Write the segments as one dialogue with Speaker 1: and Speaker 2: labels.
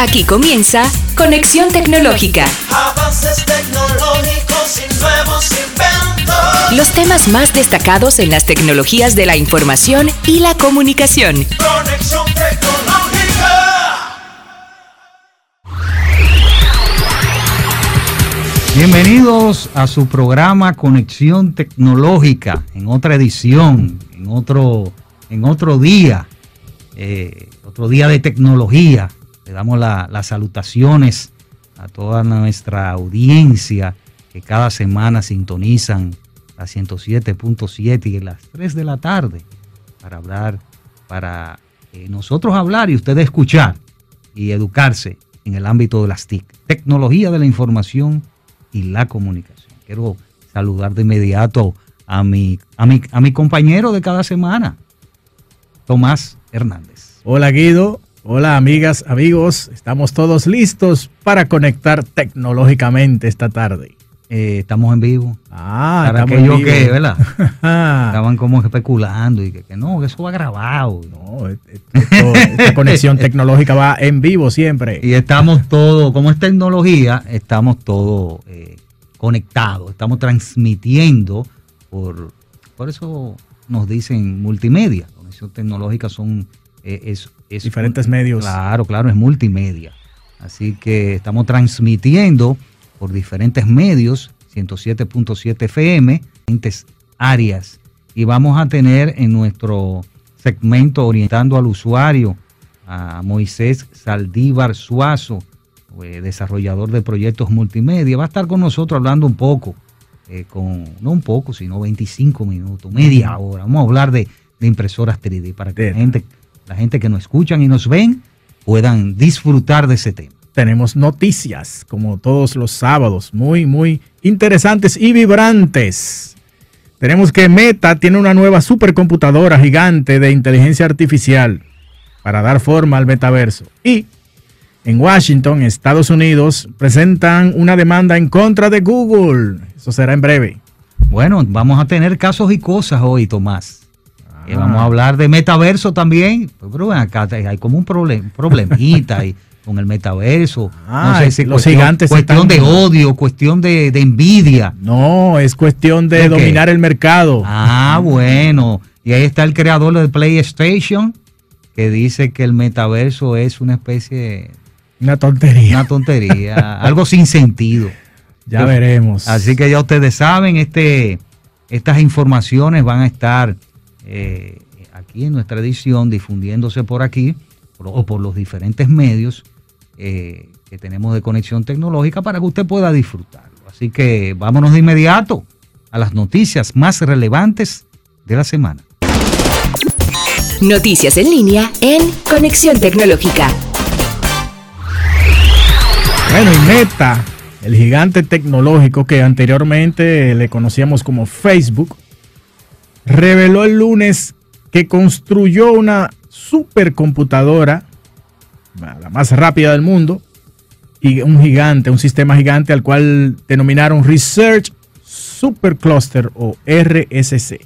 Speaker 1: Aquí comienza Conexión Tecnológica.
Speaker 2: Avances tecnológicos y nuevos inventos.
Speaker 1: Los temas más destacados en las tecnologías de la información y la comunicación.
Speaker 2: Conexión tecnológica.
Speaker 3: Bienvenidos a su programa Conexión Tecnológica, en otra edición, en otro, en otro día, eh, otro día de tecnología. Le damos la- las salutaciones a toda nuestra audiencia que cada semana sintonizan la 107.7 y las 3 de la tarde para hablar, para eh, nosotros hablar y ustedes escuchar y educarse en el ámbito de las TIC, tecnología de la información y la comunicación. Quiero saludar de inmediato a mi, a mi, a mi compañero de cada semana, Tomás Hernández.
Speaker 4: Hola Guido, hola amigas, amigos, estamos todos listos para conectar tecnológicamente esta tarde.
Speaker 3: Eh, estamos en vivo.
Speaker 4: Ah,
Speaker 3: Para aquellos
Speaker 4: vivo.
Speaker 3: que, ¿verdad? Estaban como especulando y que, que no, que eso va grabado.
Speaker 4: no, esto- esta conexión tecnológica va en vivo siempre.
Speaker 3: Y estamos todos, como es tecnología, estamos todos eh, conectados, estamos transmitiendo por, por eso nos dicen multimedia. Conexión tecnológica son es, es-
Speaker 4: Diferentes medios.
Speaker 3: Claro, claro, es multimedia. Así que estamos transmitiendo por diferentes medios, 107.7 FM, diferentes áreas. Y vamos a tener en nuestro segmento orientando al usuario a Moisés Saldívar Suazo, eh, desarrollador de proyectos multimedia. Va a estar con nosotros hablando un poco, eh, con no un poco, sino 25 minutos, media hora. Vamos a hablar de, de impresoras 3D para que la gente, la gente que nos escuchan y nos ven puedan disfrutar de ese tema.
Speaker 4: Tenemos noticias, como todos los sábados, muy, muy interesantes y vibrantes. Tenemos que Meta tiene una nueva supercomputadora gigante de inteligencia artificial para dar forma al metaverso. Y en Washington, Estados Unidos, presentan una demanda en contra de Google. Eso será en breve.
Speaker 3: Bueno, vamos a tener casos y cosas hoy, Tomás. Eh,
Speaker 4: Ah.
Speaker 3: vamos a hablar de metaverso también. Pero ven acá hay como un problem- problemita ahí con el metaverso.
Speaker 4: Ah, los
Speaker 3: cuestión,
Speaker 4: gigantes
Speaker 3: Cuestión
Speaker 4: están-
Speaker 3: de odio, cuestión de, de envidia.
Speaker 4: No, es cuestión de
Speaker 3: ¿De qué?
Speaker 4: dominar el mercado.
Speaker 3: Ah, bueno. Y ahí está el creador de PlayStation que dice que el metaverso es una especie,
Speaker 4: Una tontería.
Speaker 3: una tontería, algo sin sentido.
Speaker 4: ya veremos.
Speaker 3: Así que ya ustedes saben, este, estas informaciones van a estar eh, aquí en nuestra edición, difundiéndose por aquí por- o por los diferentes medios eh, que tenemos de conexión tecnológica para que usted pueda disfrutarlo. Así que vámonos de inmediato a las noticias más relevantes de la semana.
Speaker 1: Noticias en línea en Conexión Tecnológica.
Speaker 4: Bueno, y Meta, el gigante tecnológico que anteriormente le conocíamos como Facebook, reveló el lunes que construyó una supercomputadora, la más rápida del mundo, y un gigante, un sistema gigante al cual denominaron Research Supercluster o RSC.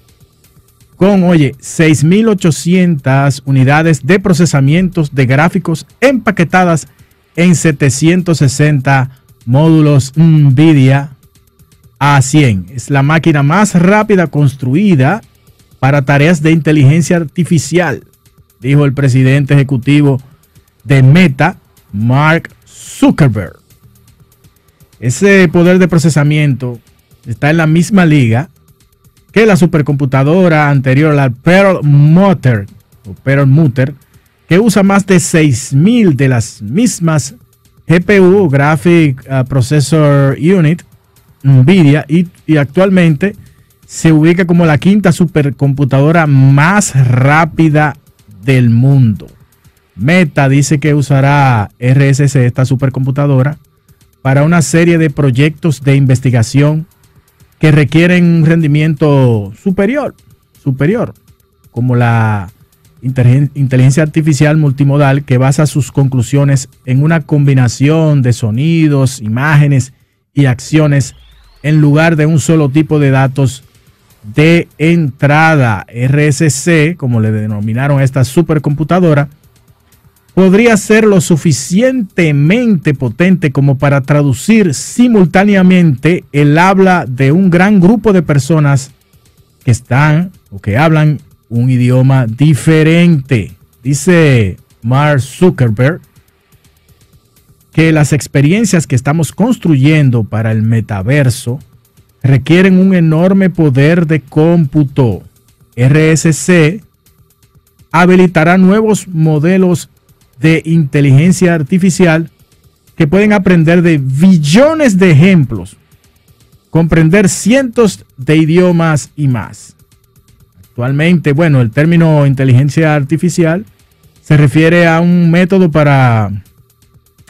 Speaker 4: Con, oye, 6.800 unidades de procesamientos de gráficos empaquetadas en 760 módulos NVIDIA A100. Es la máquina más rápida construida para tareas de inteligencia artificial, dijo el presidente ejecutivo de Meta, Mark Zuckerberg. Ese poder de procesamiento está en la misma liga que la supercomputadora anterior, la Perlmutter, o Perlmutter, que usa más de 6000 de las mismas GPU, Graphic uh, Processor Unit, NVIDIA, y, y actualmente se ubica como la quinta supercomputadora más rápida del mundo. Meta dice que usará RSC, esta supercomputadora, para una serie de proyectos de investigación que requieren un rendimiento superior, superior, como la inteligen- inteligencia artificial multimodal que basa sus conclusiones en una combinación de sonidos, imágenes y acciones en lugar de un solo tipo de datos de entrada RSC, como le denominaron a esta supercomputadora, podría ser lo suficientemente potente como para traducir simultáneamente el habla de un gran grupo de personas que están o que hablan un idioma diferente. Dice Mark Zuckerberg que las experiencias que estamos construyendo para el metaverso requieren un enorme poder de cómputo. RSC habilitará nuevos modelos de inteligencia artificial que pueden aprender de billones de ejemplos, comprender cientos de idiomas y más. Actualmente, bueno, el término inteligencia artificial se refiere a un método para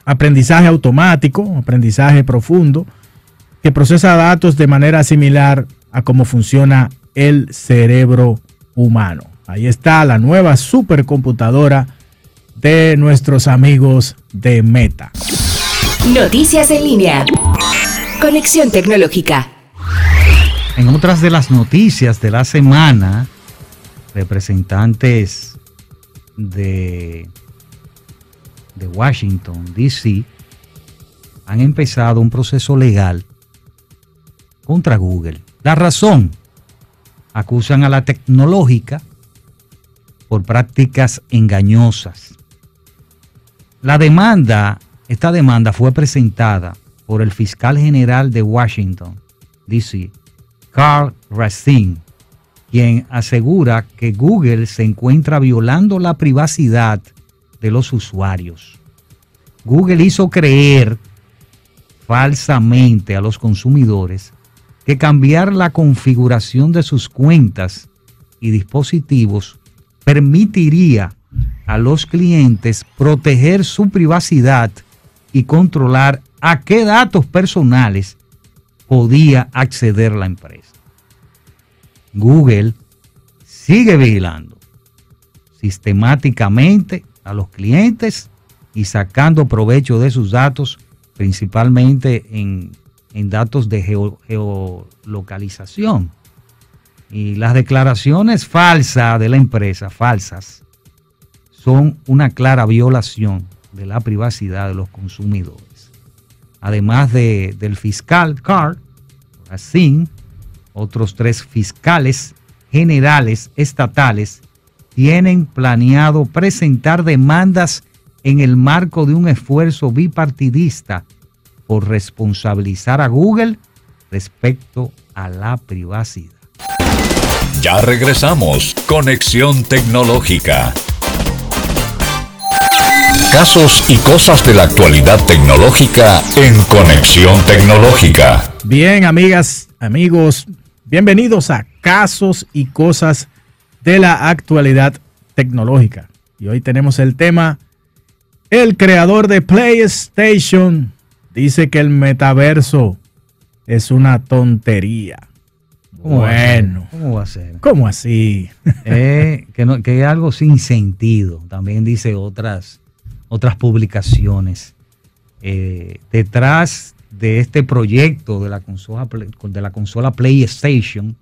Speaker 4: aprendizaje automático, aprendizaje profundo, que procesa datos de manera similar a cómo funciona el cerebro humano. Ahí está la nueva supercomputadora de nuestros amigos de Meta.
Speaker 1: Noticias en línea. Conexión tecnológica.
Speaker 3: En otras de las noticias de la semana, representantes de, de Washington, D.C., han empezado un proceso legal contra Google. La razón, acusan a la tecnológica por prácticas engañosas la demanda, esta demanda fue presentada por el fiscal general de Washington, D.C., Carl Racine, quien asegura que Google se encuentra violando la privacidad de los usuarios. Google hizo creer falsamente a los consumidores que cambiar la configuración de sus cuentas y dispositivos permitiría a los clientes proteger su privacidad y controlar a qué datos personales podía acceder la empresa. Google sigue vigilando sistemáticamente a los clientes y sacando provecho de sus datos, principalmente en, datos de geolocalización. Y las declaraciones falsas de la empresa, falsas, son una clara violación de la privacidad de los consumidores. Además de, del fiscal Carr, así, otros tres fiscales generales estatales tienen planeado presentar demandas en el marco de un esfuerzo bipartidista por responsabilizar a Google respecto a la privacidad.
Speaker 5: Ya regresamos. Conexión tecnológica. Casos y cosas de la actualidad tecnológica en Conexión Tecnológica.
Speaker 4: Bien, amigas, amigos, bienvenidos a Casos y cosas de la actualidad tecnológica. Y hoy tenemos el tema, el creador de PlayStation dice que el metaverso es una tontería.
Speaker 3: bueno, ¿cómo va a ser?
Speaker 4: ¿Cómo así?
Speaker 3: Eh, que, no, que es algo sin sentido. También dice otras otras publicaciones. Eh, detrás de este proyecto de la, consola, de la consola PlayStation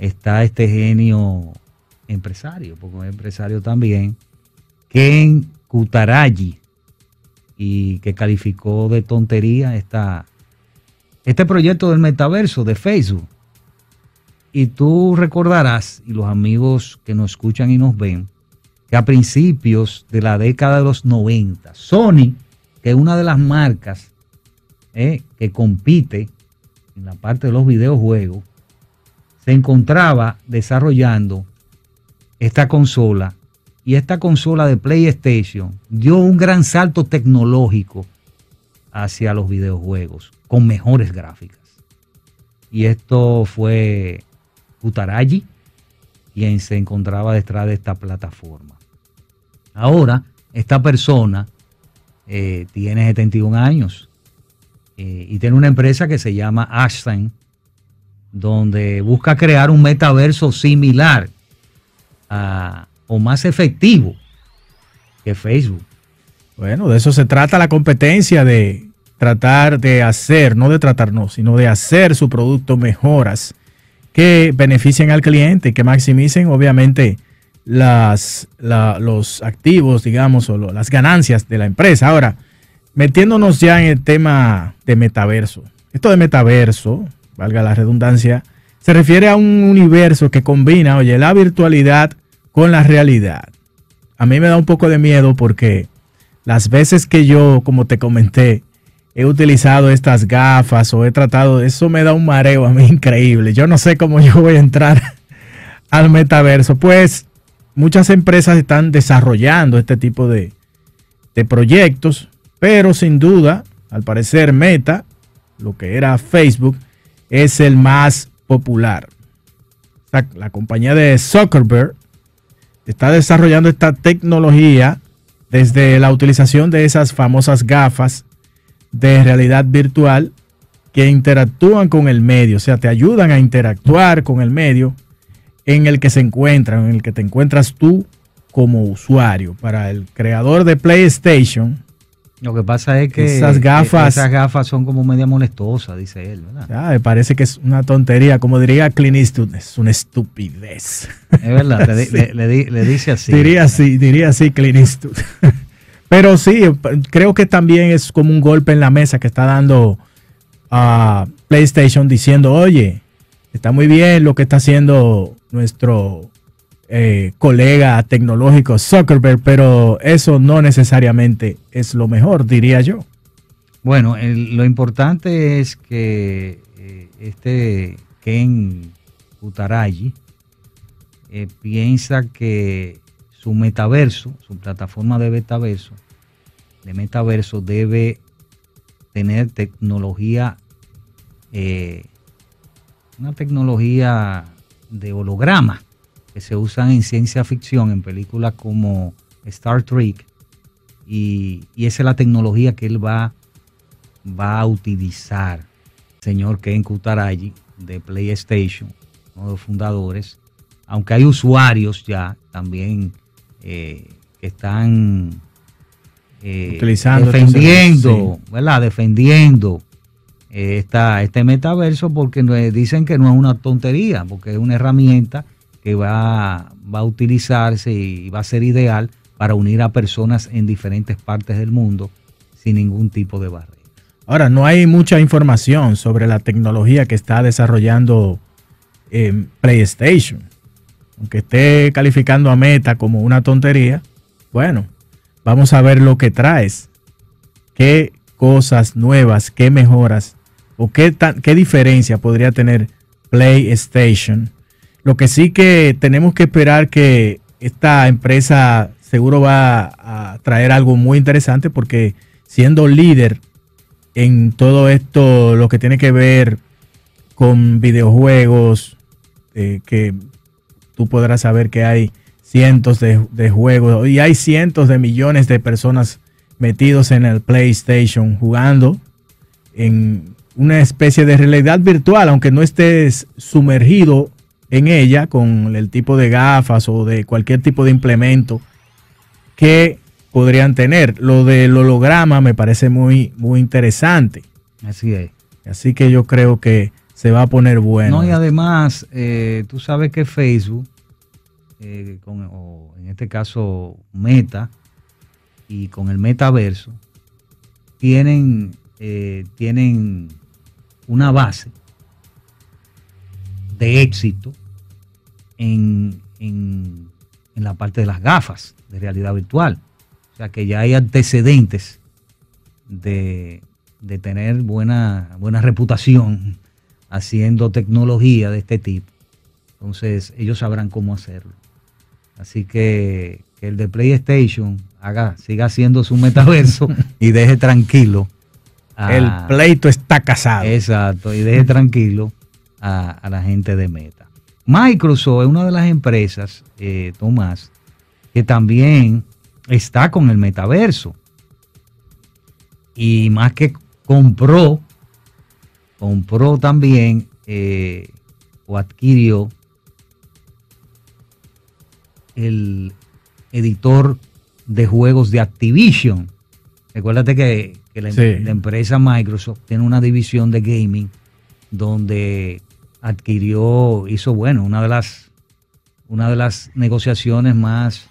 Speaker 3: está este genio empresario, porque es empresario también, Ken Kutaragi, y que calificó de tontería esta, este proyecto del metaverso de Facebook. Y tú recordarás, y los amigos que nos escuchan y nos ven, que a principios de la década de los 90, Sony, que es una de las marcas eh, que compite en la parte de los videojuegos, se encontraba desarrollando esta consola y esta consola de PlayStation dio un gran salto tecnológico hacia los videojuegos con mejores gráficas. Y esto fue Utaraji quien se encontraba detrás de esta plataforma. Ahora, esta persona eh, tiene 71 años eh, y tiene una empresa que se llama Ashton, donde busca crear un metaverso similar o más efectivo que Facebook.
Speaker 4: Bueno, de eso se trata la competencia de tratar de hacer, no de tratar, no, sino de hacer su producto mejoras que beneficien al cliente, que maximicen obviamente las, la- los activos, digamos, o las ganancias de la empresa. Ahora, metiéndonos ya en el tema de metaverso. Esto de metaverso, valga la redundancia, se refiere a un universo que combina, oye, la virtualidad con la realidad. A mí me da un poco de miedo porque las veces que yo, como te comenté, he utilizado estas gafas o he tratado, eso me da un mareo a mí increíble. Yo no sé cómo yo voy a entrar al metaverso. Pues muchas empresas están desarrollando este tipo de, de proyectos, pero sin duda, al parecer Meta, lo que era Facebook, es el más popular. La compañía de Zuckerberg está desarrollando esta tecnología desde la utilización de esas famosas gafas de realidad virtual que interactúan con el medio, o sea, te ayudan a interactuar con el medio en el que se encuentran, en el que te encuentras tú como usuario. Para el creador de PlayStation,
Speaker 3: Lo que pasa es que
Speaker 4: Esas gafas-
Speaker 3: esas gafas son como media molestosas, dice él, ¿verdad?
Speaker 4: ah, me parece que es una tontería, como diría Clint Eastwood, es una estupidez.
Speaker 3: Es verdad, le, le- le di- le dice así.
Speaker 4: diría así, diría así Clint Eastwood. Pero sí, creo que también es como un golpe en la mesa que está dando a PlayStation diciendo, oye, está muy bien lo que está haciendo nuestro eh, colega tecnológico Zuckerberg, pero eso no necesariamente es lo mejor, diría yo.
Speaker 3: Bueno, lo importante es que eh, este Ken Utaraji eh, piensa que su metaverso, su plataforma de metaverso, de metaverso debe tener tecnología, eh, una tecnología de holograma que se usan en ciencia ficción, en películas como Star Trek, y, y esa es la tecnología que él va, va a utilizar, señor Ken Kutaraji de PlayStation, uno de los fundadores, aunque hay usuarios ya también eh, que están eh,
Speaker 4: Utilizando
Speaker 3: defendiendo, ¿verdad? Defendiendo eh, esta, este metaverso porque dicen que no es una tontería, porque es una herramienta que va, va a utilizarse y va a ser ideal para unir a personas en diferentes partes del mundo sin ningún tipo de barrera.
Speaker 4: Ahora, no hay mucha información sobre la tecnología que está desarrollando eh, PlayStation. Aunque esté calificando a Meta como una tontería, bueno, vamos a ver lo que traes. ¿Qué cosas nuevas, qué mejoras o qué, qué diferencia podría tener PlayStation? Lo que sí que tenemos que esperar que esta empresa seguro va a traer algo muy interesante porque siendo líder en todo esto, lo que tiene que ver con videojuegos, eh, que tú podrás saber que hay cientos de, de juegos y hay cientos de millones de personas metidos en el PlayStation jugando en una especie de realidad virtual, aunque no estés sumergido en ella con el tipo de gafas o de cualquier tipo de implemento que podrían tener. Lo del holograma me parece muy, muy interesante.
Speaker 3: Así es.
Speaker 4: Así que yo creo que se va a poner bueno.
Speaker 3: No, y además, eh, tú sabes que Facebook, eh, con- o en este caso Meta, y con el metaverso, tienen, eh, tienen una base de éxito en, en- en la parte de las gafas de realidad virtual. O sea que ya hay antecedentes de, de tener buena, buena reputación haciendo tecnología de este tipo. Entonces ellos sabrán cómo hacerlo. Así que, que el de PlayStation haga, siga haciendo su metaverso y deje tranquilo. a-
Speaker 4: El pleito está casado.
Speaker 3: Exacto, y deje tranquilo a, a la gente de Meta. Microsoft es una de las empresas, eh, Tomás, que también está con el metaverso. Y más que compró, compró también eh, o adquirió el editor de juegos de Activision. Recuérdate que, que la, em-
Speaker 4: Sí.
Speaker 3: la empresa Microsoft tiene una división de gaming donde adquirió, hizo bueno, una de las una de las negociaciones más,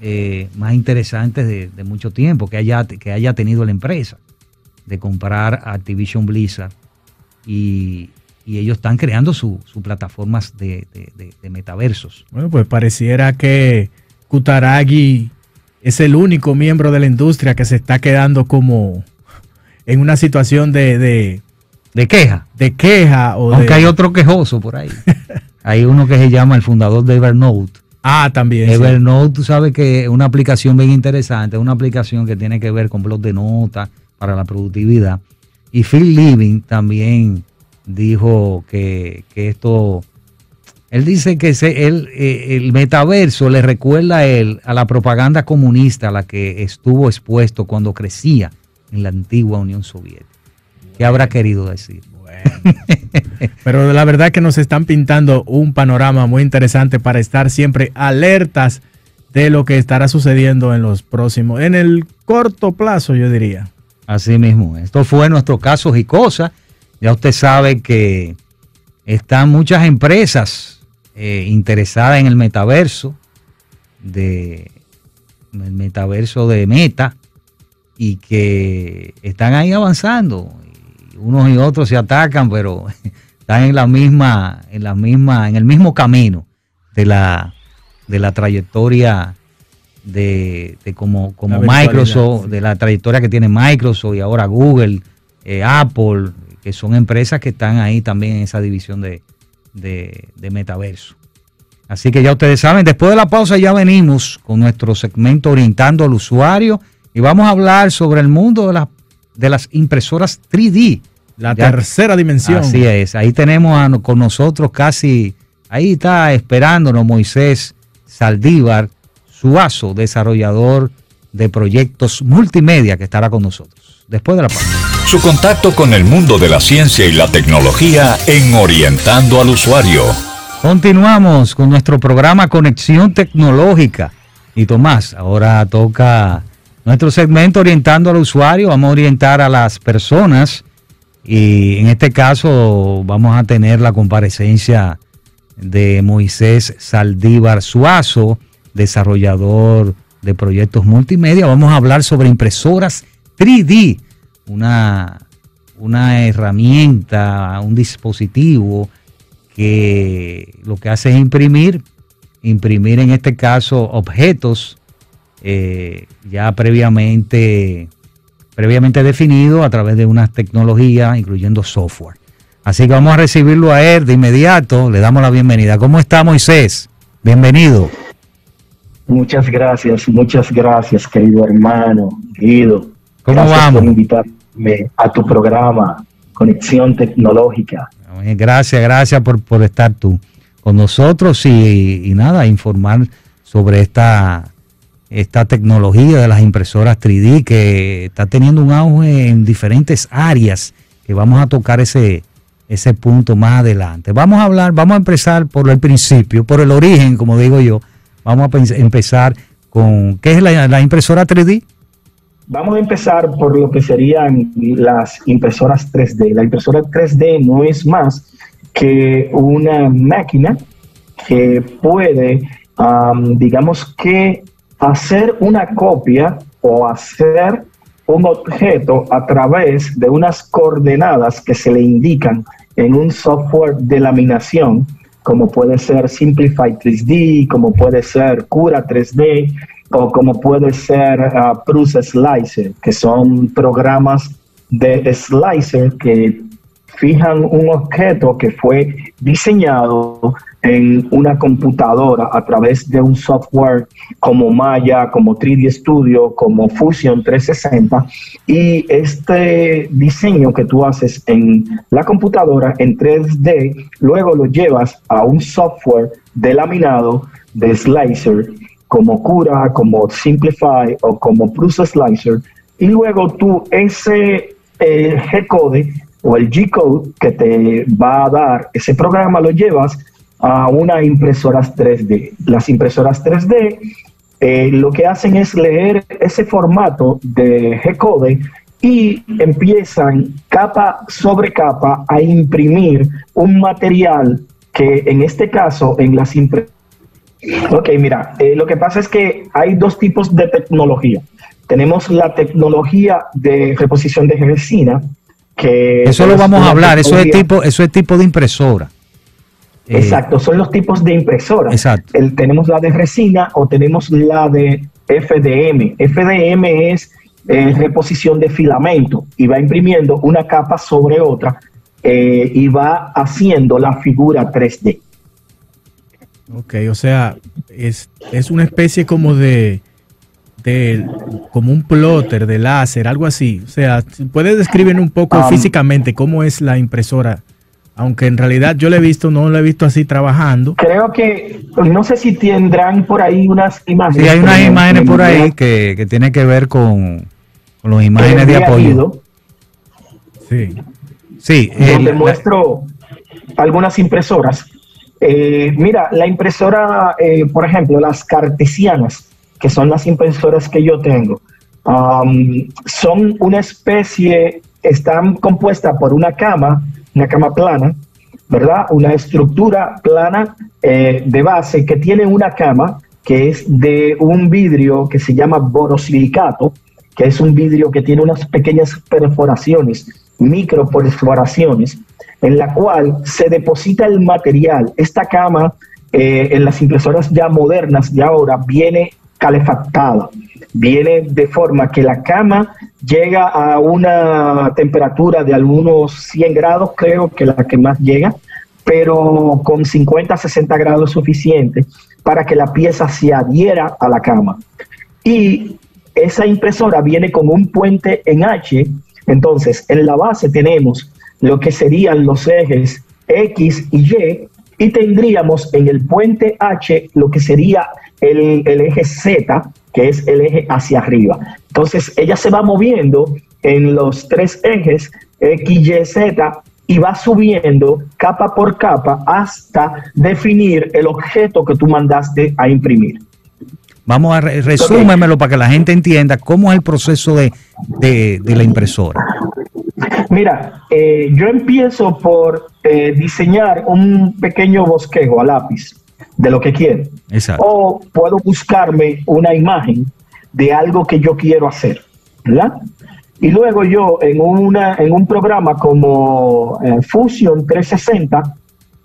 Speaker 3: eh, más interesantes de, mucho tiempo que haya, que haya tenido la empresa, de comprar Activision Blizzard y, ellos están creando sus su plataformas de- de metaversos.
Speaker 4: Bueno, pues pareciera que Kutaragi es el único miembro de la industria que se está quedando como en una situación de, de,
Speaker 3: queja,
Speaker 4: de queja o
Speaker 3: aunque
Speaker 4: de...
Speaker 3: hay otro quejoso por ahí. hay uno que se llama el fundador de Evernote.
Speaker 4: Ah, también. sí.
Speaker 3: Evernote, tú sabes que es una aplicación bien interesante, es una aplicación que tiene que ver con blog de notas para la productividad. Y Phil Living también dijo que, que esto, él dice que se- él, eh, el metaverso le recuerda a él a la propaganda comunista a la que estuvo expuesto cuando crecía en la antigua Unión Soviética. ¿Qué habrá querido decir?
Speaker 4: Pero la verdad que nos están pintando un panorama muy interesante para estar siempre alertas de lo que estará sucediendo en los próximos, en el corto plazo, yo diría.
Speaker 3: Así mismo. Esto fue nuestro caso y cosas. Ya usted sabe que están muchas empresas eh, interesadas en el metaverso, de el metaverso de Meta, y que están ahí avanzando. Unos y otros se atacan, pero están en la misma, en la misma, en el mismo camino de la, de la trayectoria de, de como, como Microsoft,
Speaker 4: sí.
Speaker 3: de la trayectoria que tiene Microsoft y ahora Google, eh, Apple, que son empresas que están ahí también en esa división de, de, de metaverso. Así que ya ustedes saben, después de la pausa ya venimos con nuestro segmento orientando al usuario y vamos a hablar sobre el mundo de, las de las impresoras 3D.
Speaker 4: La
Speaker 3: Ya-
Speaker 4: tercera dimensión.
Speaker 3: Así es, ahí tenemos a- con nosotros casi, ahí está esperándonos Moisés Saldívar Suazo, desarrollador de proyectos multimedia que estará con nosotros. Después de la pausa.
Speaker 5: Su contacto con el mundo de la ciencia y la tecnología en Orientando al Usuario.
Speaker 3: Continuamos con nuestro programa Conexión Tecnológica. Y Tomás, ahora toca nuestro segmento orientando al usuario. Vamos a orientar a las personas y en este caso vamos a tener la comparecencia de Moisés Saldívar Suazo, desarrollador de proyectos multimedia. Vamos a hablar sobre impresoras 3D, una, una herramienta, un dispositivo que lo que hace es imprimir, imprimir en este caso objetos eh, ya previamente, previamente definidos a través de unas tecnologías, incluyendo software. Así que vamos a recibirlo a él de inmediato, le damos la bienvenida. ¿Cómo está Moisés? Bienvenido.
Speaker 6: Muchas gracias, muchas gracias, querido hermano, Guido.
Speaker 3: ¿Cómo
Speaker 6: gracias
Speaker 3: vamos?
Speaker 6: por invitarme a tu programa, Conexión Tecnológica.
Speaker 3: Gracias, gracias por, por estar tú con nosotros y, y nada, informar sobre esta, esta tecnología de las impresoras 3D que está teniendo un auge en diferentes áreas que vamos a tocar ese, ese punto más adelante. Vamos a hablar, vamos a empezar por el principio, por el origen, como digo yo. Vamos a empezar con, ¿qué es la, impresora 3D?
Speaker 6: Vamos a empezar por lo que serían las impresoras 3D. La impresora 3D no es más que una máquina que puede, am, digamos que, hacer una copia o hacer un objeto a través de unas coordenadas que se le indican en un software de laminación, como puede ser Simplify 3D, como puede ser Cura 3D, o como puede ser ah, Prusa Slicer, que son programas de slicer que fijan un objeto que fue diseñado en una computadora a través de un software como Maya, como 3D Studio, como Fusion 360 y este diseño que tú haces en la computadora en 3D, luego lo llevas a un software de laminado de slicer como Cura, como Simplify o como Prusa Slicer. Y luego tú ese eh, G-code o el G-code que te va a dar ese programa lo llevas a una impresoras 3D. Las impresoras 3D eh, lo que hacen es leer ese formato de G-code y empiezan capa sobre capa a imprimir un material que en este caso en las impresoras Ok, mira, eh, lo que pasa es que hay dos tipos de tecnología. Tenemos la tecnología de reposición de resina, que
Speaker 3: Eso lo vamos a hablar, eso es tipo, eso es tipo de impresora. Eh,
Speaker 6: Exacto, son los tipos de impresoras.
Speaker 3: Exacto.
Speaker 6: El- tenemos la de resina o tenemos la de FDM. FDM es eh, reposición de filamento y va imprimiendo una capa sobre otra eh, y va haciendo la figura 3D.
Speaker 4: Ok, o sea, es, es una especie como de, de, como un plotter de láser, algo así. O sea, ¿puedes describir un poco
Speaker 6: Um,
Speaker 4: físicamente cómo es la impresora? Aunque en realidad yo la he visto, no la he visto así trabajando.
Speaker 6: Creo que, no sé si tendrán por ahí unas imágenes.
Speaker 3: Sí, hay unas imágenes por ahí que, que tienen que ver con, con las imágenes de apoyo.
Speaker 4: Sí.
Speaker 3: Sí, el-
Speaker 6: donde
Speaker 3: la-
Speaker 6: muestro algunas impresoras. Eh, mira, la impresora, eh, por ejemplo, las cartesianas, que son las impresoras que yo tengo, son una especie, están compuestas por una cama, una cama plana, ¿verdad? Una estructura plana eh, de base que tiene una cama que es de un vidrio que se llama borosilicato, que es un vidrio que tiene unas pequeñas perforaciones, microperforaciones, en la cual se deposita el material. Esta cama eh, en las impresoras ya modernas de ahora viene calefactada, viene de forma que la cama llega a una temperatura de algunos 100 grados, creo que la que más llega, pero con 50 60 grados suficiente para que la pieza se adhiera a la cama. Y esa impresora viene con un puente en H, entonces en la base tenemos lo que serían los ejes X y Y y tendríamos en el puente H lo que sería el, el eje Z, que es el eje hacia arriba. Entonces ella se va moviendo en los tres ejes X, Y, Z y va subiendo capa por capa hasta definir el objeto que tú mandaste a imprimir.
Speaker 3: vamos a re- resúmemelo para que la gente entienda cómo es el proceso de, de- de la impresora.
Speaker 6: Mira, eh, yo empiezo por eh, diseñar un pequeño bosquejo a lápiz de lo que quiero.
Speaker 3: Exacto.
Speaker 6: O puedo buscarme una imagen de algo que yo quiero hacer, ¿verdad? Y luego yo en, una, en un programa como eh, Fusion 360,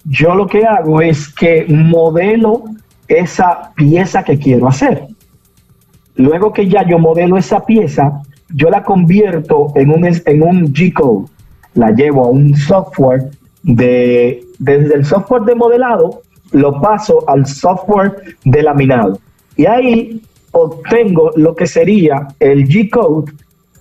Speaker 6: yo lo que hago es que modelo esa pieza que quiero hacer. Luego que ya yo modelo esa pieza, yo la convierto en un, en un G-code, la llevo a un software de, desde el software de modelado, lo paso al software de laminado. Y ahí obtengo lo que sería el G-code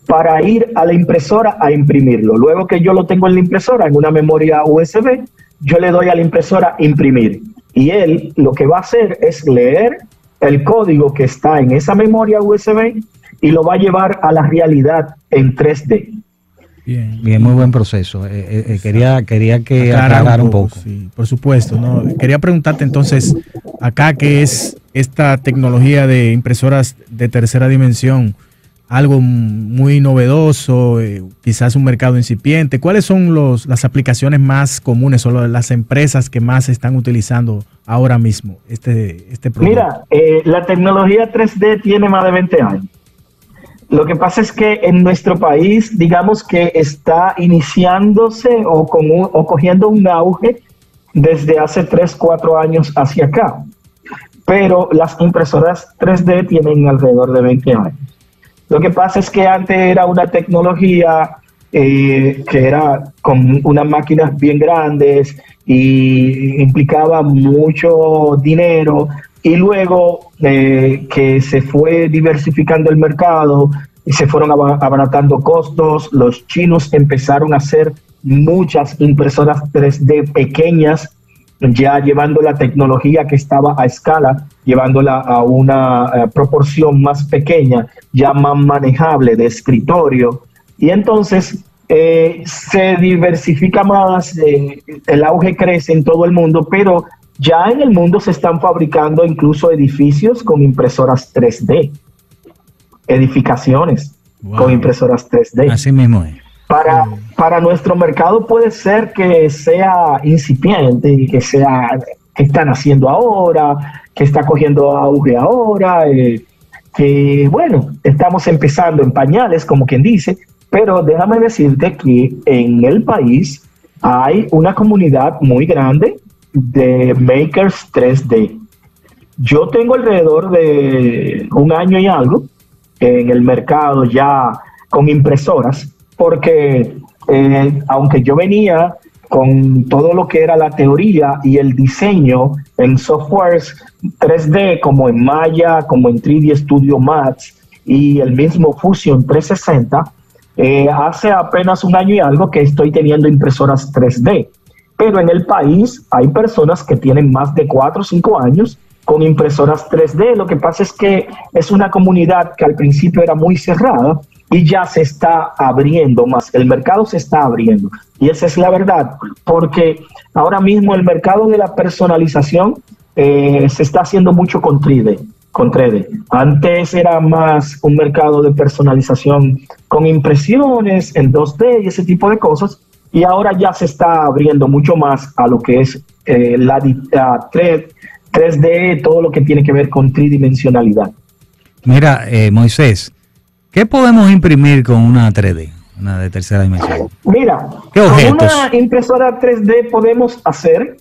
Speaker 6: para ir a la impresora a imprimirlo. Luego que yo lo tengo en la impresora, en una memoria USB, yo le doy a la impresora imprimir. Y él lo que va a hacer es leer el código que está en esa memoria USB y lo va a llevar a la realidad en 3D.
Speaker 4: Bien.
Speaker 3: Bien, muy buen proceso. Eh, eh, eh, quería, quería que
Speaker 4: Aclarar
Speaker 3: aclarar un poco.
Speaker 4: Sí, por supuesto. ¿no? Quería preguntarte entonces, acá que es esta tecnología de impresoras de tercera dimensión, algo muy novedoso, eh, quizás un mercado incipiente. ¿Cuáles son los, las aplicaciones más comunes o las empresas que más están utilizando ahora mismo este, este producto?
Speaker 6: Mira, eh, la tecnología 3D tiene más de 20 años. Lo que pasa es que en nuestro país, digamos que está iniciándose o, con un- o cogiendo un auge desde hace 3, 4 años hacia acá. Pero las impresoras 3D tienen alrededor de 20 años. Lo que pasa es que antes era una tecnología eh, que era con unas máquinas bien grandes y implicaba mucho dinero y luego que se fue diversificando el mercado y se fueron aba- abaratando costos, los chinos empezaron a hacer muchas impresoras 3D pequeñas ya llevando la tecnología que estaba a escala, llevándola a una eh, proporción más pequeña, ya más manejable de escritorio. Y entonces eh, se diversifica más, eh, el auge crece en todo el mundo, pero ya en el mundo se están fabricando incluso edificios con impresoras 3D, edificaciones
Speaker 4: Wow.
Speaker 6: con impresoras 3D
Speaker 3: Así mismo es.
Speaker 6: para, para nuestro mercado puede ser que sea incipiente y que sea que están haciendo ahora, que está cogiendo auge ahora, eh, que bueno, estamos empezando en pañales, como quien dice, pero déjame decirte que en el país hay una comunidad muy grande de makers 3D. Yo tengo alrededor de un año y algo en el mercado ya con impresoras, porque eh, aunque yo venía con todo lo que era la teoría y el diseño en softwares 3D como en Maya, como en 3D Studio Max y el mismo Fusion 360, eh, hace apenas un año y algo que estoy teniendo impresoras 3D. Pero en el país hay personas que tienen más de 4 o 5 años con impresoras 3D. Lo que pasa es que es una comunidad que al principio era muy cerrada y ya se está abriendo más. El mercado se está abriendo. Y esa es la verdad, porque ahora mismo el mercado de la personalización eh, se está haciendo mucho con 3D. Con 3D. Antes era más un mercado de personalización con impresiones en 2D y ese tipo de cosas. Y ahora ya se está abriendo mucho más a lo que es eh, la, la 3, 3D, todo lo que tiene que ver con tridimensionalidad.
Speaker 3: Mira, eh, Moisés, ¿qué podemos imprimir con una 3D? Una de tercera dimensión.
Speaker 6: Mira,
Speaker 3: ¿Qué
Speaker 6: con
Speaker 3: objetos?
Speaker 6: una impresora 3D podemos hacer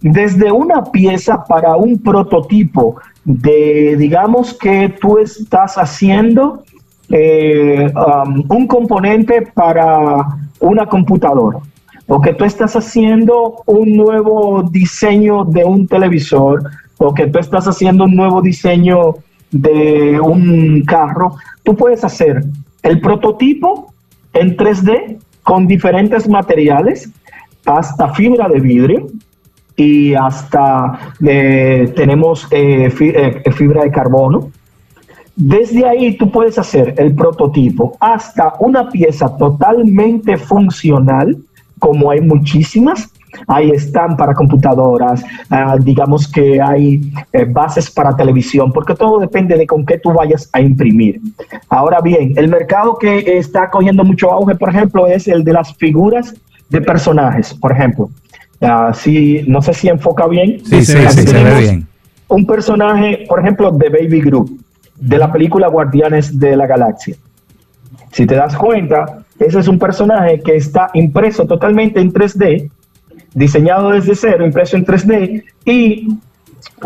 Speaker 6: desde una pieza para un prototipo de, digamos que tú estás haciendo eh, um, un componente para una computadora o que tú estás haciendo un nuevo diseño de un televisor o que tú estás haciendo un nuevo diseño de un carro, tú puedes hacer el prototipo en 3D con diferentes materiales, hasta fibra de vidrio y hasta eh, tenemos eh, eh, fibra de carbono. Desde ahí tú puedes hacer el prototipo hasta una pieza totalmente funcional, como hay muchísimas. Ahí están para computadoras, ah, digamos que hay eh, bases para televisión, porque todo depende de con qué tú vayas a imprimir. Ahora bien, el mercado que está cogiendo mucho auge, por ejemplo, es el de las figuras de personajes, por ejemplo. Sí, no sé si enfoca bien.
Speaker 3: Sí, sí, sí, se ve bien.
Speaker 6: un personaje, por ejemplo, de Baby Groot, de la película Guardianes de la Galaxia. Si te das cuenta, ese es un personaje que está impreso totalmente en 3D, diseñado desde cero, impreso en 3D, y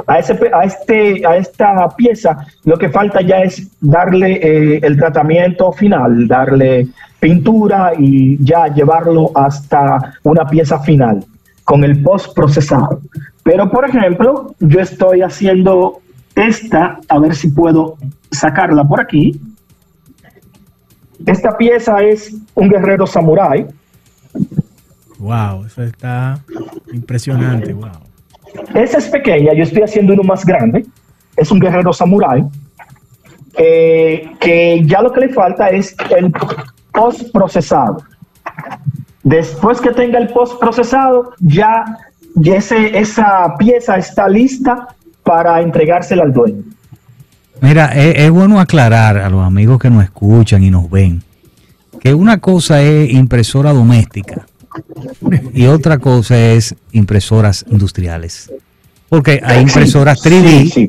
Speaker 6: a, ese, a, este, a esta pieza lo que falta ya es darle eh, el tratamiento final, darle pintura y ya llevarlo hasta una pieza final con el post procesado. Pero por ejemplo, yo estoy haciendo esta, a ver si puedo sacarla por aquí. Esta pieza es un guerrero samurái.
Speaker 4: Wow, eso está impresionante. Wow.
Speaker 6: Esa es pequeña, yo estoy haciendo uno más grande. Es un guerrero samurái. eh, que ya lo que le falta es el post procesado. Después que tenga el post procesado, ya, ya ese- esa pieza está lista para entregársela al dueño.
Speaker 3: Mira, es, es bueno aclarar a los amigos que nos escuchan y nos ven que una cosa es impresora doméstica y otra cosa es impresoras industriales. Porque hay impresoras
Speaker 6: Sí,
Speaker 3: 3D
Speaker 6: Sí, sí.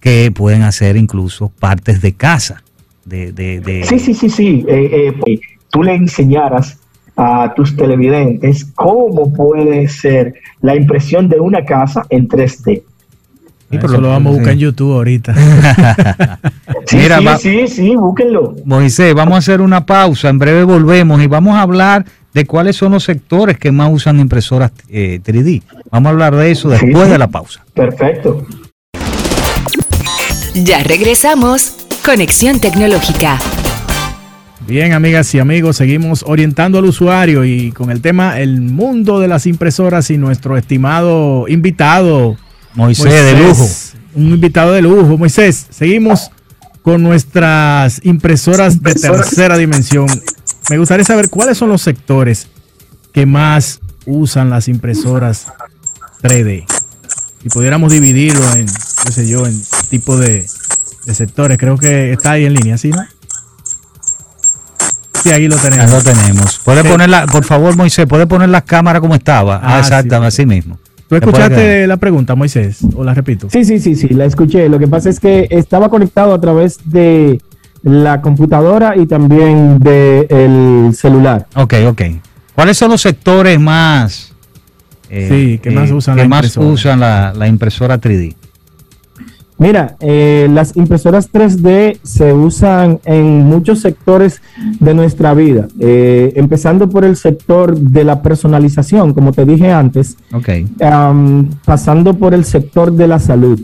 Speaker 3: que pueden hacer incluso partes de casa. De, de, de-
Speaker 6: Sí, sí, sí, sí. Eh, eh, pues, tú le enseñaras a tus televidentes cómo puede ser la impresión de una casa en 3D.
Speaker 3: Sí,
Speaker 4: Eso
Speaker 3: pero-
Speaker 4: lo vamos a buscar en. YouTube ahorita.
Speaker 6: Sí,
Speaker 3: Mira,
Speaker 6: sí,
Speaker 3: va-
Speaker 6: sí, sí, búsquenlo.
Speaker 3: Moisés, vamos a hacer una pausa, en breve volvemos y vamos a hablar de cuáles son los sectores que más usan impresoras eh, 3D. Vamos a hablar de eso
Speaker 6: Sí,
Speaker 3: después
Speaker 6: sí.
Speaker 3: de la pausa.
Speaker 6: Perfecto.
Speaker 1: Ya regresamos. Conexión Tecnológica.
Speaker 4: Bien, amigas y amigos, seguimos orientando al usuario y con el tema el mundo de las impresoras y nuestro estimado invitado
Speaker 3: Moisés, de lujo.
Speaker 4: Un invitado de lujo. Moisés, seguimos con nuestras impresoras de tercera dimensión. Me gustaría saber cuáles son los sectores que más usan las impresoras 3D. Si pudiéramos dividirlo en, qué sé yo, en tipo de, de sectores, creo que está ahí en línea, ¿sí, no? Sí, ahí lo tenemos.
Speaker 3: lo tenemos. ¿Puede
Speaker 4: Sí.
Speaker 3: ponerla, por favor, Moisés, puede poner la cámara como estaba? Ah,
Speaker 4: Ah,
Speaker 3: exacto,
Speaker 4: sí.
Speaker 3: así mismo.
Speaker 4: ¿Tú
Speaker 3: ¿Te puede
Speaker 4: escuchaste la pregunta, Moisés? ¿O la repito?
Speaker 7: Sí, sí, sí, sí, la escuché. Lo que pasa es que estaba conectado a través de la computadora y también del celular.
Speaker 3: Ok, ok. ¿Cuáles son los sectores más... eh,
Speaker 4: Sí, que más usan
Speaker 3: que
Speaker 4: la
Speaker 3: más
Speaker 4: impresora?
Speaker 3: usan la, la impresora 3D?
Speaker 7: Mira, eh, las impresoras 3D se usan en muchos sectores de nuestra vida, eh, empezando por el sector de la personalización, como te dije antes,
Speaker 3: Ok.
Speaker 7: am, pasando por el sector de la salud.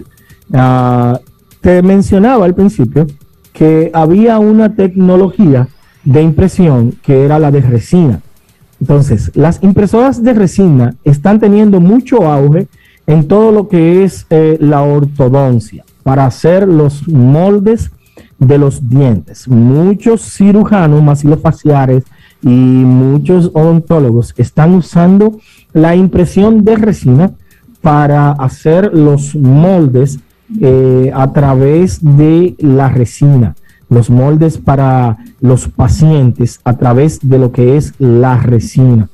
Speaker 7: Ah, te mencionaba al principio que había una tecnología de impresión que era la de resina. Entonces, las impresoras de resina están teniendo mucho auge en todo lo que es eh, la ortodoncia para hacer los moldes de los dientes. Muchos cirujanos maxilofaciales y muchos odontólogos están usando la impresión de resina para hacer los moldes eh, a través de la resina, los moldes para los pacientes a través de lo que es la resina,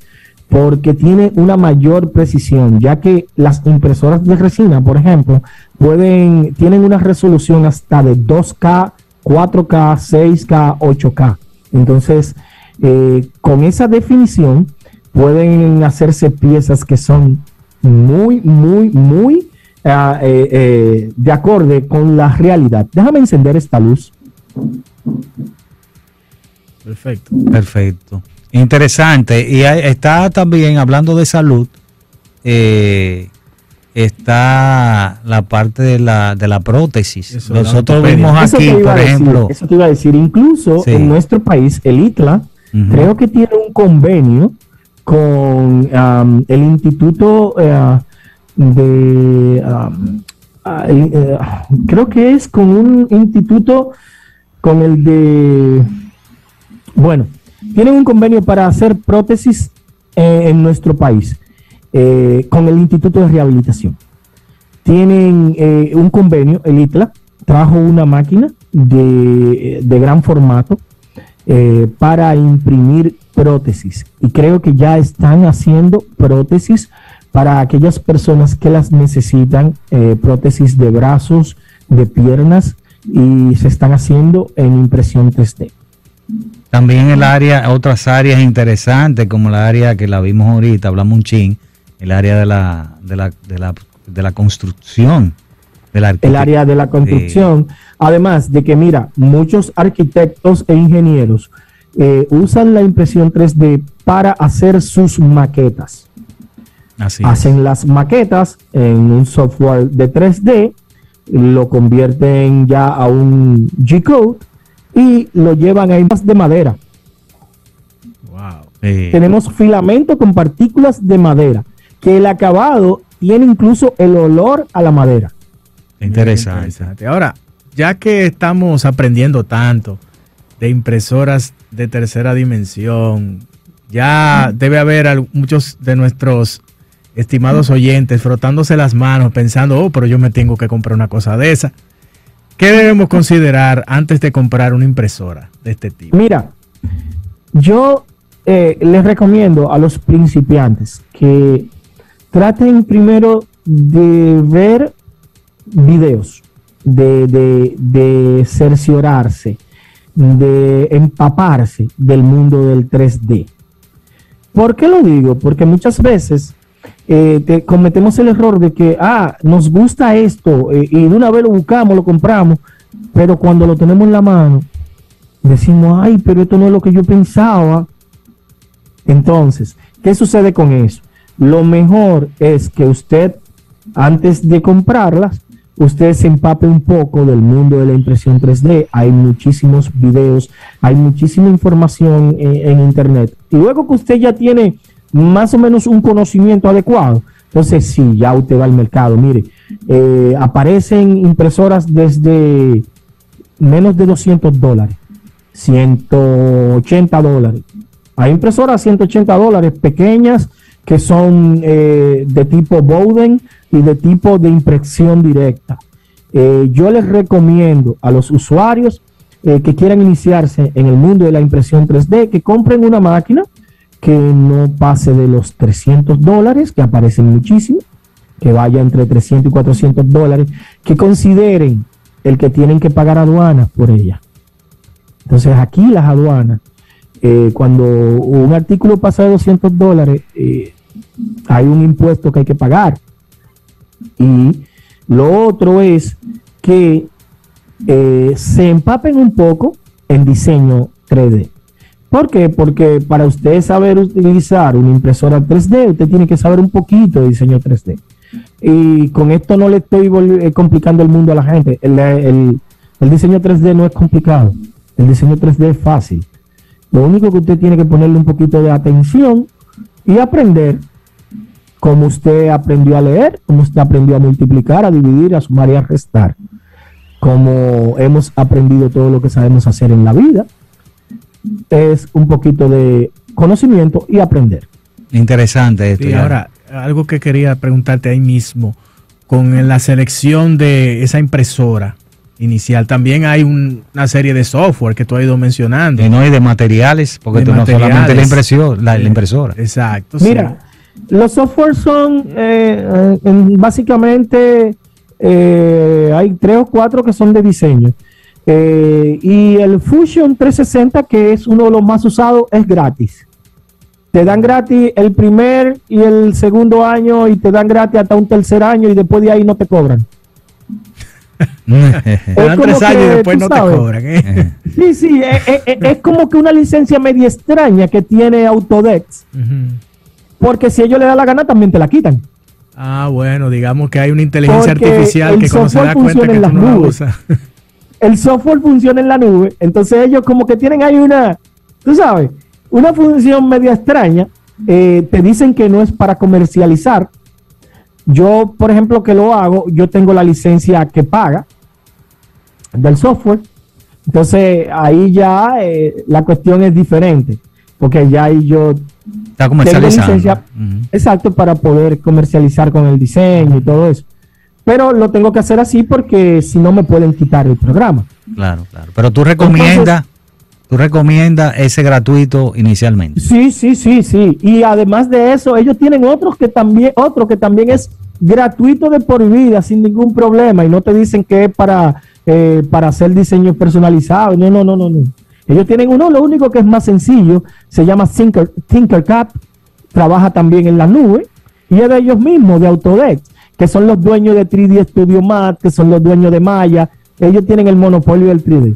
Speaker 7: porque tiene una mayor precisión, ya que las impresoras de resina, por ejemplo, pueden, tienen una resolución hasta de 2K, 4K, 6K, 8K. Entonces, eh, con esa definición pueden hacerse piezas que son muy, muy, muy ah, eh, eh, de acorde con la realidad. Déjame encender esta luz.
Speaker 4: Perfecto.
Speaker 3: Perfecto. Interesante. Y está también, hablando de salud, eh, está la parte de la, de la prótesis.
Speaker 4: Eso, la
Speaker 3: Nosotros
Speaker 4: ortopedia.
Speaker 3: vimos
Speaker 7: Eso
Speaker 3: aquí, por
Speaker 7: a decir,
Speaker 3: ejemplo,
Speaker 7: eso te iba a decir. Incluso
Speaker 3: Sí.
Speaker 7: en nuestro país, el ITLA, creo que tiene un convenio con el Instituto eh, de. ah, eh, creo que es con un instituto, con el de. Bueno, tienen un convenio para hacer prótesis eh, en nuestro país eh, con el Instituto de Rehabilitación tienen eh, un convenio, el ITLA trajo una máquina de, de gran formato eh, para imprimir prótesis y creo que ya están haciendo prótesis para aquellas personas que las necesitan, prótesis de brazos, de piernas y se están haciendo en impresión 3D.
Speaker 3: también el área, otras áreas interesantes, como la área que la vimos ahorita, hablamos un chin, el área de la, de la, de la, de la construcción, de la
Speaker 7: el área de la construcción. Además de que, mira, muchos arquitectos e ingenieros eh, usan la impresión 3D para hacer sus maquetas.
Speaker 3: Así es.
Speaker 7: Hacen las maquetas en un software de 3D, lo convierten ya a un G-Code y lo llevan a imágenes de madera.
Speaker 4: Wow.
Speaker 7: Tenemos filamento con partículas de madera, que el acabado tiene incluso el olor a la madera.
Speaker 3: Interesante.
Speaker 4: Interesante. Ahora, ya que estamos aprendiendo tanto de impresoras de tercera dimensión, ya debe haber muchos de nuestros estimados oyentes frotándose las manos pensando, oh, pero yo me tengo que comprar una cosa de esa. ¿Qué debemos considerar antes de comprar una impresora de este tipo?
Speaker 7: Mira, yo eh, les recomiendo a los principiantes que traten primero de ver videos, de, de, de cerciorarse, de empaparse del mundo del 3D. ¿Por qué lo digo? Porque muchas veces eh, te- cometemos el error de que, ah, nos gusta esto eh, y de una vez lo buscamos, lo compramos, pero cuando lo tenemos en la mano, decimos, ay, pero esto no es lo que yo pensaba. Entonces, ¿qué sucede con eso? Lo mejor es que usted, antes de comprarlas, usted se empape un poco del mundo de la impresión 3D. Hay muchísimos videos, hay muchísima información en, en Internet. Y luego que usted ya tiene más o menos un conocimiento adecuado, entonces sí, ya usted va al mercado. Mire, eh, aparecen impresoras desde menos de 200 dólares, 180 dólares. Hay impresoras 180 dólares pequeñas que son eh, de tipo Bowden y de tipo de impresión directa. Eh, yo les recomiendo a los usuarios eh, que quieran iniciarse en el mundo de la impresión 3D que compren una máquina que no pase de los 300 dólares, que aparecen muchísimo, que vaya entre 300 y 400 dólares, que consideren el que tienen que pagar aduanas por ella. Entonces aquí las aduanas, cuando un artículo pasa de 200 dólares, eh, hay un impuesto que hay que pagar. Y lo otro es que eh, se empapen un poco en diseño 3D. ¿Por qué? Porque para usted saber utilizar una impresora 3D, usted tiene que saber un poquito de diseño 3D. Y con esto no le estoy eh, complicando el mundo a la gente. El, el- el diseño 3D no es complicado. El diseño 3D es fácil. Lo único que usted tiene que ponerle un poquito de atención y aprender como usted aprendió a leer, como usted aprendió a multiplicar, a dividir, a sumar y a restar. Como hemos aprendido todo lo que sabemos hacer en la vida, es un poquito de conocimiento y aprender.
Speaker 3: Interesante esto.
Speaker 4: Y
Speaker 3: ya.
Speaker 4: ahora, algo que quería preguntarte ahí mismo, con la selección de esa impresora inicial, también hay un- una serie de software que tú has ido mencionando.
Speaker 3: Y no hay de materiales, porque
Speaker 4: De
Speaker 3: tú no solamente la impresión, la, la
Speaker 4: Eh,
Speaker 3: impresora.
Speaker 4: Exacto. sí.
Speaker 7: Los software son eh, en- básicamente eh, hay tres o cuatro que son de diseño. Eh, y el Fusion 360, que es uno de los más usados, es gratis. Te dan gratis el primer y el segundo año y te dan gratis hasta un tercer año y después de ahí no te cobran.
Speaker 4: Te
Speaker 7: es
Speaker 4: dan
Speaker 7: como
Speaker 4: tres años y
Speaker 7: que,
Speaker 4: después
Speaker 7: tú
Speaker 4: no te cobran. ¿eh?
Speaker 7: Sí, sí, es, es- es- es como que una licencia media extraña que tiene Autodex. Porque si ellos le da la gana también te la quitan.
Speaker 4: Ah, bueno, digamos que hay una inteligencia
Speaker 7: Porque
Speaker 4: artificial que cuando se da cuenta que
Speaker 7: en
Speaker 4: tú
Speaker 7: las
Speaker 4: la
Speaker 7: nubes.
Speaker 4: usas.
Speaker 7: el software funciona en la nube, entonces ellos como que tienen ahí una, tú sabes, una función media extraña, eh, te dicen que no es para comercializar. Yo, por ejemplo, que lo hago, yo tengo la licencia que paga del software, entonces ahí ya eh, la cuestión es diferente, porque ya ahí yo
Speaker 3: Está comercializando.
Speaker 7: licencia, exacto, para poder comercializar con el diseño y todo eso. Pero lo tengo que hacer así porque si no me pueden quitar el programa.
Speaker 3: Claro, claro. Pero tú recomiendas, tú recomiendas ese gratuito inicialmente.
Speaker 7: Sí, sí, sí, sí. Y además de eso, ellos tienen otros que también, otro que también es gratuito de por vida, sin ningún problema. Y no te dicen que es para, eh, para hacer diseño personalizado. No, no, no, no, no. Ellos tienen uno, lo único que es más sencillo, se llama Tinker, Tinkercad, trabaja también en la nube, y es de ellos mismos, de Autodesk, que son los dueños de 3D Studio Math, que son los dueños de Maya. Ellos tienen el monopolio del 3D.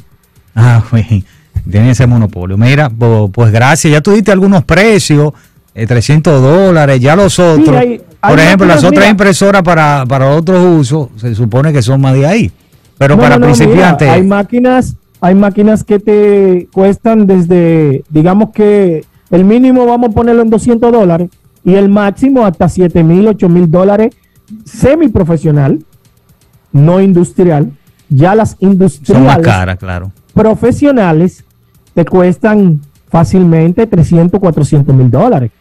Speaker 3: Ah, güey, tienen ese monopolio. Mira, pues gracias. Ya tú diste algunos precios, eh, 300 dólares, ya los otros.
Speaker 7: hay- hay
Speaker 3: por ejemplo, las otras
Speaker 7: mira.
Speaker 3: impresoras para, para otros usos, se supone que son más de ahí. Pero
Speaker 7: No,
Speaker 3: para
Speaker 7: no, no, mira,
Speaker 3: principiantes,
Speaker 7: hay máquinas, hay máquinas que te cuestan desde, digamos que el mínimo vamos a ponerlo en 200 dólares y el máximo hasta 7 mil, 8 mil dólares semiprofesional, no industrial. Ya las
Speaker 3: son más
Speaker 7: industriales
Speaker 3: caras, claro.
Speaker 7: profesionales te cuestan fácilmente 300, 400 mil dólares.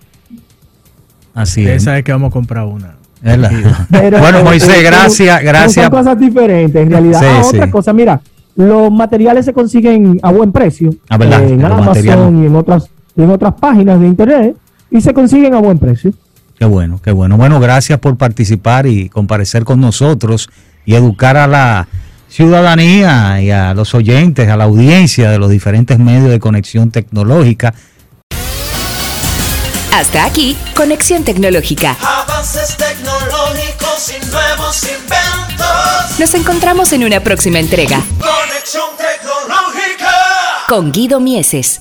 Speaker 3: Así es.
Speaker 4: Esa es que vamos a comprar una.
Speaker 3: bueno, Moisés, gracias,
Speaker 7: son-
Speaker 3: gracias.
Speaker 7: Son cosas diferentes en realidad.
Speaker 3: Sí,
Speaker 7: Ah,
Speaker 3: sí.
Speaker 7: Otra cosa, mira, los materiales se consiguen a buen precio
Speaker 3: Ah, verdad,
Speaker 7: en
Speaker 3: los
Speaker 7: Amazon
Speaker 3: materiales.
Speaker 7: y en otras, en otras páginas de internet y se consiguen a buen precio.
Speaker 3: Qué bueno, qué bueno. Bueno, gracias por participar y comparecer con nosotros y educar a la ciudadanía y a los oyentes, a la audiencia de los diferentes medios de conexión tecnológica.
Speaker 1: Hasta aquí, Conexión Tecnológica.
Speaker 2: Avances tecnológicos y nuevos inventos.
Speaker 1: Nos encontramos en una próxima entrega
Speaker 2: Conexión tecnológica.
Speaker 1: con Guido Mieses.